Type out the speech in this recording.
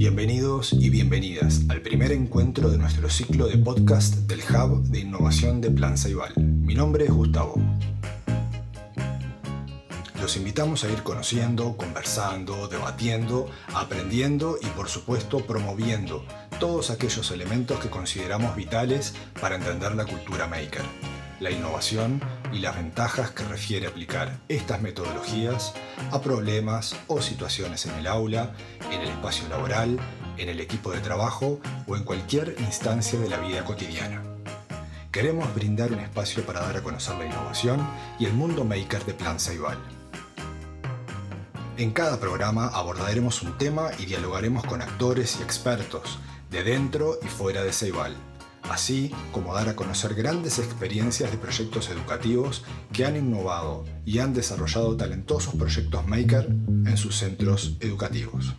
Bienvenidos y bienvenidas al primer encuentro de nuestro ciclo de podcast del Hub de Innovación de Plan Ceibal. Mi nombre es Gustavo. Los invitamos a ir conociendo, conversando, debatiendo, aprendiendo y por supuesto promoviendo todos aquellos elementos que consideramos vitales para entender la cultura maker, la innovación y las ventajas que refiere aplicar estas metodologías a problemas o situaciones en el aula, en el espacio laboral, en el equipo de trabajo o en cualquier instancia de la vida cotidiana. Queremos brindar un espacio para dar a conocer la innovación y el mundo maker de Plan Ceibal. En cada programa abordaremos un tema y dialogaremos con actores y expertos de dentro y fuera de Ceibal así como dar a conocer grandes experiencias de proyectos educativos que han innovado y han desarrollado talentosos proyectos maker en sus centros educativos.